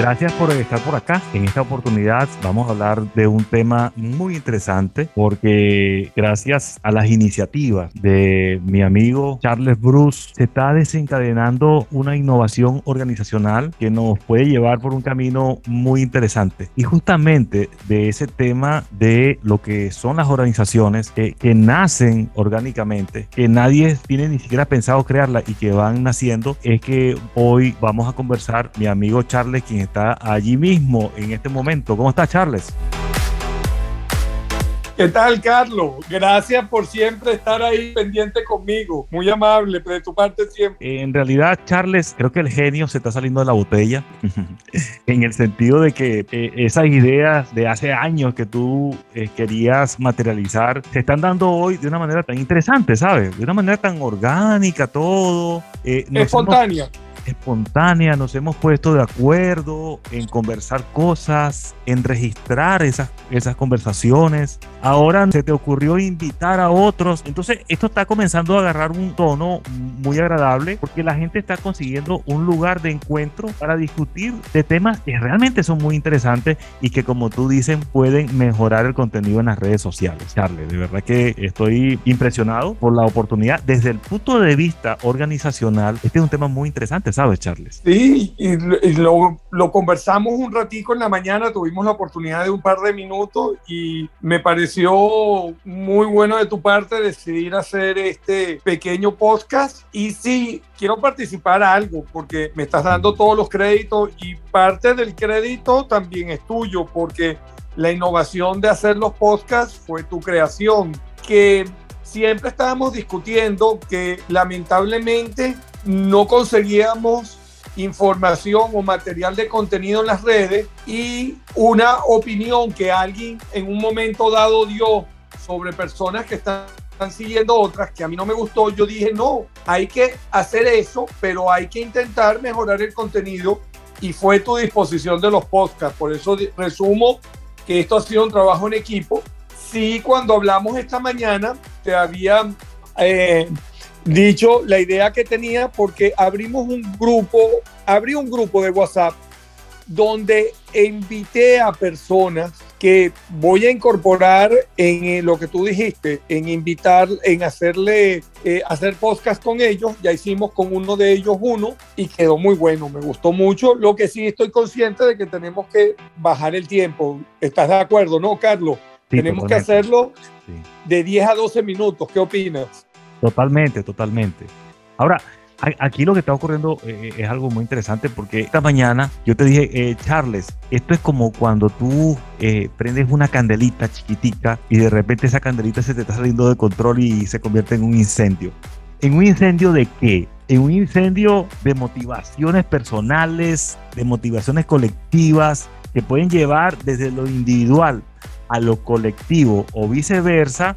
Gracias por estar por acá. En esta oportunidad vamos a hablar de un tema muy interesante porque gracias a las iniciativas de mi amigo Charles Bruce se está desencadenando una innovación organizacional que nos puede llevar por un camino muy interesante. Y justamente de ese tema de lo que son las organizaciones que, que nacen orgánicamente, que nadie tiene ni siquiera pensado crearla y que van naciendo, es que hoy vamos a conversar mi amigo Charles, quien está allí mismo en este momento. ¿Cómo está Charles? ¿Qué tal, Carlos? Gracias por siempre estar ahí pendiente conmigo. Muy amable, de tu parte siempre. En realidad, Charles, creo que el genio se está saliendo de la botella, en el sentido de que eh, esas ideas de hace años que tú eh, querías materializar se están dando hoy de una manera tan interesante, ¿sabes? De una manera tan orgánica, todo. Eh, Espontánea espontánea, nos hemos puesto de acuerdo en conversar cosas, en registrar esas, esas conversaciones. Ahora se te ocurrió invitar a otros. Entonces, esto está comenzando a agarrar un tono muy agradable porque la gente está consiguiendo un lugar de encuentro para discutir de temas que realmente son muy interesantes y que, como tú dicen, pueden mejorar el contenido en las redes sociales. Charles, de verdad que estoy impresionado por la oportunidad. Desde el punto de vista organizacional, este es un tema muy interesante, ¿sabes, Charles? Sí, y, lo, lo conversamos un ratico en la mañana, tuvimos la oportunidad de un par de minutos y me pareció muy bueno de tu parte decidir hacer este pequeño podcast. Y sí, quiero participar a algo porque me estás dando todos los créditos y parte del crédito también es tuyo porque la innovación de hacer los podcasts fue tu creación, que siempre estábamos discutiendo que lamentablemente no conseguíamos información o material de contenido en las redes y una opinión que alguien en un momento dado dio sobre personas que están, siguiendo otras que a mí no me gustó, yo dije, no, hay que hacer eso, pero hay que intentar mejorar el contenido y fue tu disposición de los podcasts. Por eso resumo que esto ha sido un trabajo en equipo. Sí, cuando hablamos esta mañana, te había eh, dicho la idea que tenía porque abrimos un grupo, abrí un grupo de WhatsApp donde invité a personas que voy a incorporar en eh, lo que tú dijiste, en invitar, en hacerle, eh, hacer podcast con ellos. Ya hicimos con uno de ellos uno y quedó muy bueno, me gustó mucho. Lo que sí estoy consciente de que tenemos que bajar el tiempo. ¿Estás de acuerdo, no, Carlos? tenemos que hacerlo de 10 a 12 minutos. ¿Qué opinas? Totalmente, totalmente. Ahora, aquí lo que está ocurriendo eh, es algo muy interesante porque esta mañana yo te dije, eh, Charles, esto es como cuando tú eh, prendes una candelita chiquitica y de repente esa candelita se te está saliendo de control y se convierte en un incendio. ¿En un incendio de qué? En un incendio de motivaciones personales, de motivaciones colectivas que pueden llevar desde lo individual a lo colectivo o viceversa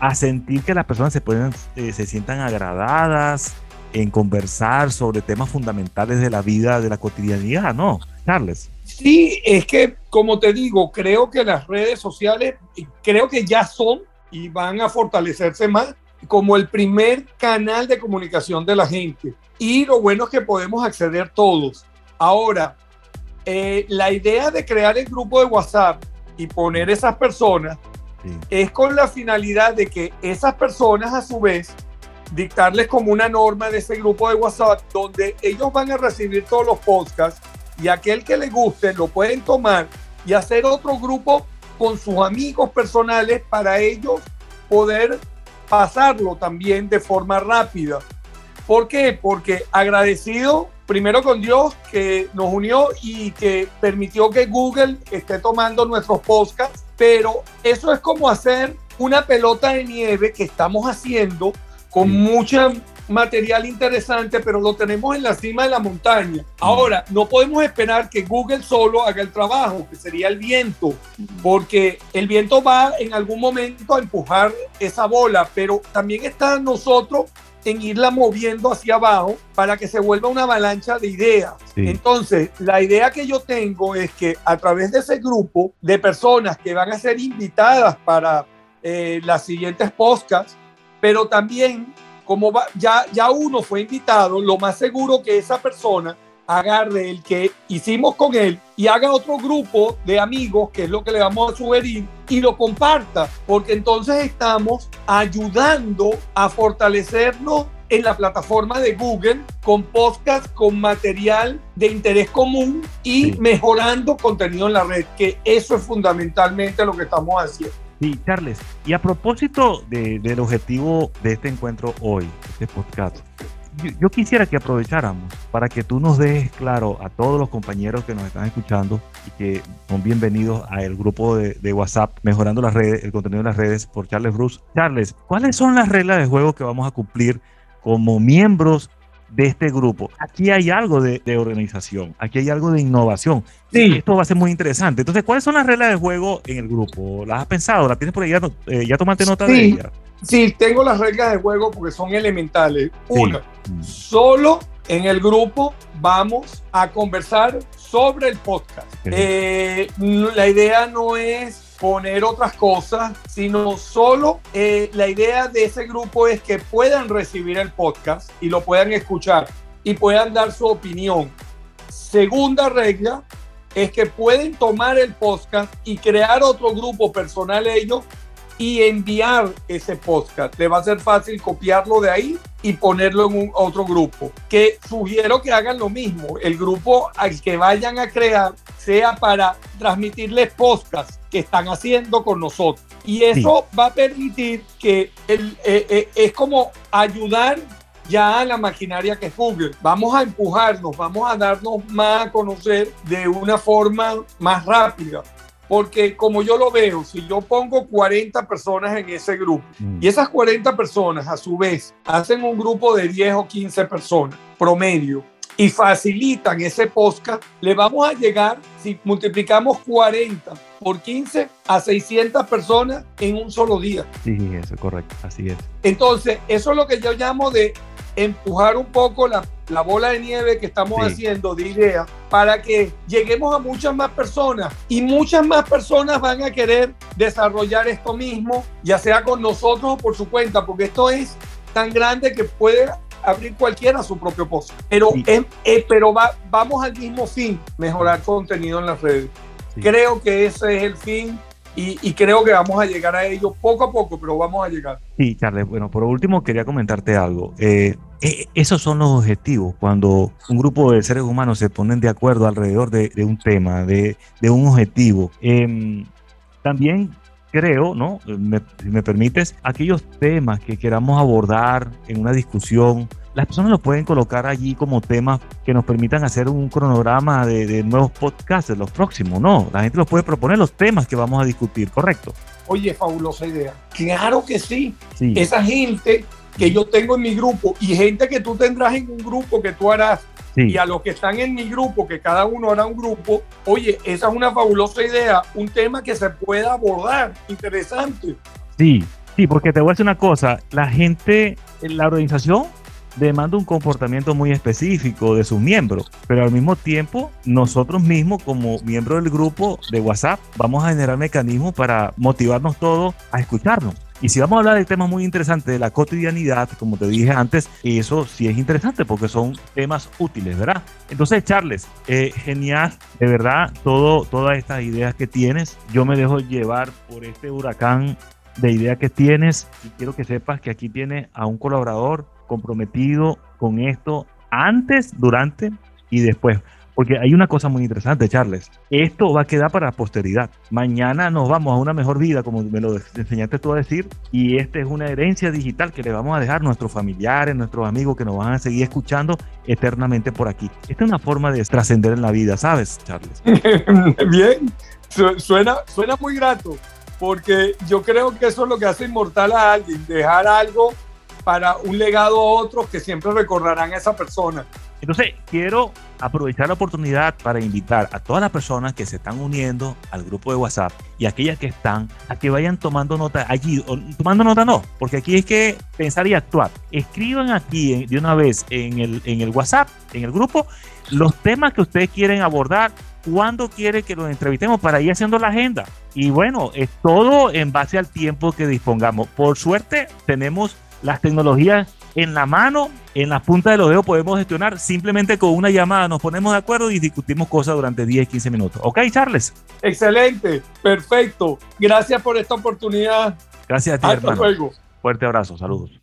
a sentir que las personas se, pueden, eh, se sientan agradadas en conversar sobre temas fundamentales de la vida, de la cotidianidad, ¿no, Charles? Sí, es que, como te digo, creo que las redes sociales, creo que ya son y van a fortalecerse más como el primer canal de comunicación de la gente. Y lo bueno es que podemos acceder todos. Ahora, eh, la idea de crear el grupo de WhatsApp y poner esas personas es con la finalidad de que esas personas a su vez dictarles como una norma de ese grupo de WhatsApp donde ellos van a recibir todos los podcasts y aquel que le guste lo pueden tomar y hacer otro grupo con sus amigos personales para ellos poder pasarlo también de forma rápida. ¿Por qué? Porque agradecido primero con Dios que nos unió y que permitió que Google esté tomando nuestros podcasts, pero eso es como hacer una pelota de nieve que estamos haciendo con mucho material interesante, pero lo tenemos en la cima de la montaña. Ahora, no podemos esperar que Google solo haga el trabajo, que sería el viento, porque el viento va en algún momento a empujar esa bola, pero también está nosotros en irla moviendo hacia abajo para que se vuelva una avalancha de ideas. Entonces, la idea que yo tengo es que a través de ese grupo de personas que van a ser invitadas para eh, las siguientes podcasts, pero también como ya, ya uno fue invitado, lo más seguro que esa persona agarre el que hicimos con él y haga otro grupo de amigos, que es lo que le vamos a sugerir, y lo comparta, porque entonces estamos ayudando a fortalecernos en la plataforma de Google con podcast, con material de interés común y mejorando contenido en la red, que eso es fundamentalmente lo que estamos haciendo. Sí, Charles, y a propósito del objetivo de este encuentro hoy, este podcast, yo, quisiera que aprovecháramos para que tú nos dejes claro a todos los compañeros que nos están escuchando y que son bienvenidos al grupo de, de, WhatsApp Mejorando las redes, el contenido de las redes por Charles Bruce. Charles, ¿cuáles son las reglas de juego que vamos a cumplir como miembros de este grupo. Aquí hay algo de, organización, aquí hay algo de innovación. Sí. Esto va a ser muy interesante. Entonces, ¿cuáles son las reglas de juego en el grupo? ¿Las has pensado? ¿Las tienes por ahí? ¿Ya, eh, ya tomaste nota de ellas? Sí, tengo las reglas de juego porque son elementales. Una, mm. solo en el grupo vamos a conversar sobre el podcast. Eh, la idea no es poner otras cosas, sino solo eh, la idea de ese grupo es que puedan recibir el podcast y lo puedan escuchar y puedan dar su opinión. Segunda regla es que pueden tomar el podcast y crear otro grupo personal ellos y enviar ese podcast. Le va a ser fácil copiarlo de ahí y ponerlo en un otro grupo. Que sugiero que hagan lo mismo. El grupo al que vayan a crear sea para transmitirles podcast que están haciendo con nosotros. Y eso va a permitir que el, eh, eh, es como ayudar ya a la maquinaria que es Google. Vamos a empujarnos, vamos a darnos más a conocer de una forma más rápida. Porque como yo lo veo, si yo pongo 40 personas en ese grupo mm. y esas 40 personas a su vez hacen un grupo de 10 o 15 personas promedio y facilitan ese podcast, le vamos a llegar, si multiplicamos 40 por 15, a 600 personas en un solo día. Sí, eso es correcto, así es. Entonces, eso es lo que yo llamo de empujar un poco la, la bola de nieve que estamos haciendo de idea para que lleguemos a muchas más personas y muchas más personas van a querer desarrollar esto mismo, ya sea con nosotros o por su cuenta, porque esto es tan grande que puede abrir cualquiera su propio post. Pero, pero va, vamos al mismo fin, mejorar contenido en las redes. Creo que ese es el fin y, creo que vamos a llegar a ello poco a poco, pero vamos a llegar. Sí, Charles, bueno, por último quería comentarte algo. Eh, eh, esos son los objetivos cuando un grupo de seres humanos se ponen de acuerdo alrededor de, un tema, de, un objetivo. Em, también creo, ¿no? si me permites, aquellos temas que queramos abordar en una discusión, las personas lo pueden colocar allí como temas que nos permitan hacer un cronograma de, nuevos podcasts, los próximos, ¿no? La gente los puede proponer los temas que vamos a discutir, ¿correcto? Oye, fabulosa idea. Claro que sí. Esa gente que yo tengo en mi grupo y gente que tú tendrás en un grupo que tú harás y a los que están en mi grupo, que cada uno hará un grupo, oye, esa es una fabulosa idea, un tema que se pueda abordar, interesante. Sí, sí, porque te voy a decir una cosa, la gente, la organización demanda un comportamiento muy específico de sus miembros, pero al mismo tiempo nosotros mismos como miembros del grupo de WhatsApp vamos a generar mecanismos para motivarnos todos a escucharnos. Y si vamos a hablar de temas muy interesantes de la cotidianidad, como te dije antes, eso sí es interesante porque son temas útiles, ¿verdad? Entonces, Charles, eh, genial, de verdad, todo, todas estas ideas que tienes. Yo me dejo llevar por este huracán de ideas que tienes y quiero que sepas que aquí tienes a un colaborador comprometido con esto antes, durante y después. Porque hay una cosa muy interesante, Charles. Esto va a quedar para posteridad. Mañana nos vamos a una mejor vida, como me lo enseñaste tú a decir, y esta es una herencia digital que le vamos a dejar a nuestros familiares, nuestros amigos que nos van a seguir escuchando eternamente por aquí. Esta es una forma de trascender en la vida, ¿sabes, Charles? Bien, suena, suena muy grato, porque yo creo que eso es lo que hace inmortal a alguien, dejar algo para un legado a otros que siempre recordarán a esa persona. Entonces, quiero aprovechar la oportunidad para invitar a todas las personas que se están uniendo al grupo de WhatsApp y aquellas que están a que vayan tomando nota allí. tomando nota no, porque aquí es que pensar y actuar. Escriban aquí de una vez en el, en el WhatsApp, en el grupo, los temas que ustedes quieren abordar, cuándo quiere que los entrevistemos para ir haciendo la agenda. Y bueno, es todo en base al tiempo que dispongamos. Por suerte, tenemos las tecnologías en la mano, en las puntas de los dedos podemos gestionar. Simplemente con una llamada nos ponemos de acuerdo y discutimos cosas durante 10, 15 minutos. ¿Ok, Charles? Excelente, perfecto. Gracias por esta oportunidad. Gracias a ti, Hasta hermano. luego. Fuerte abrazo, saludos.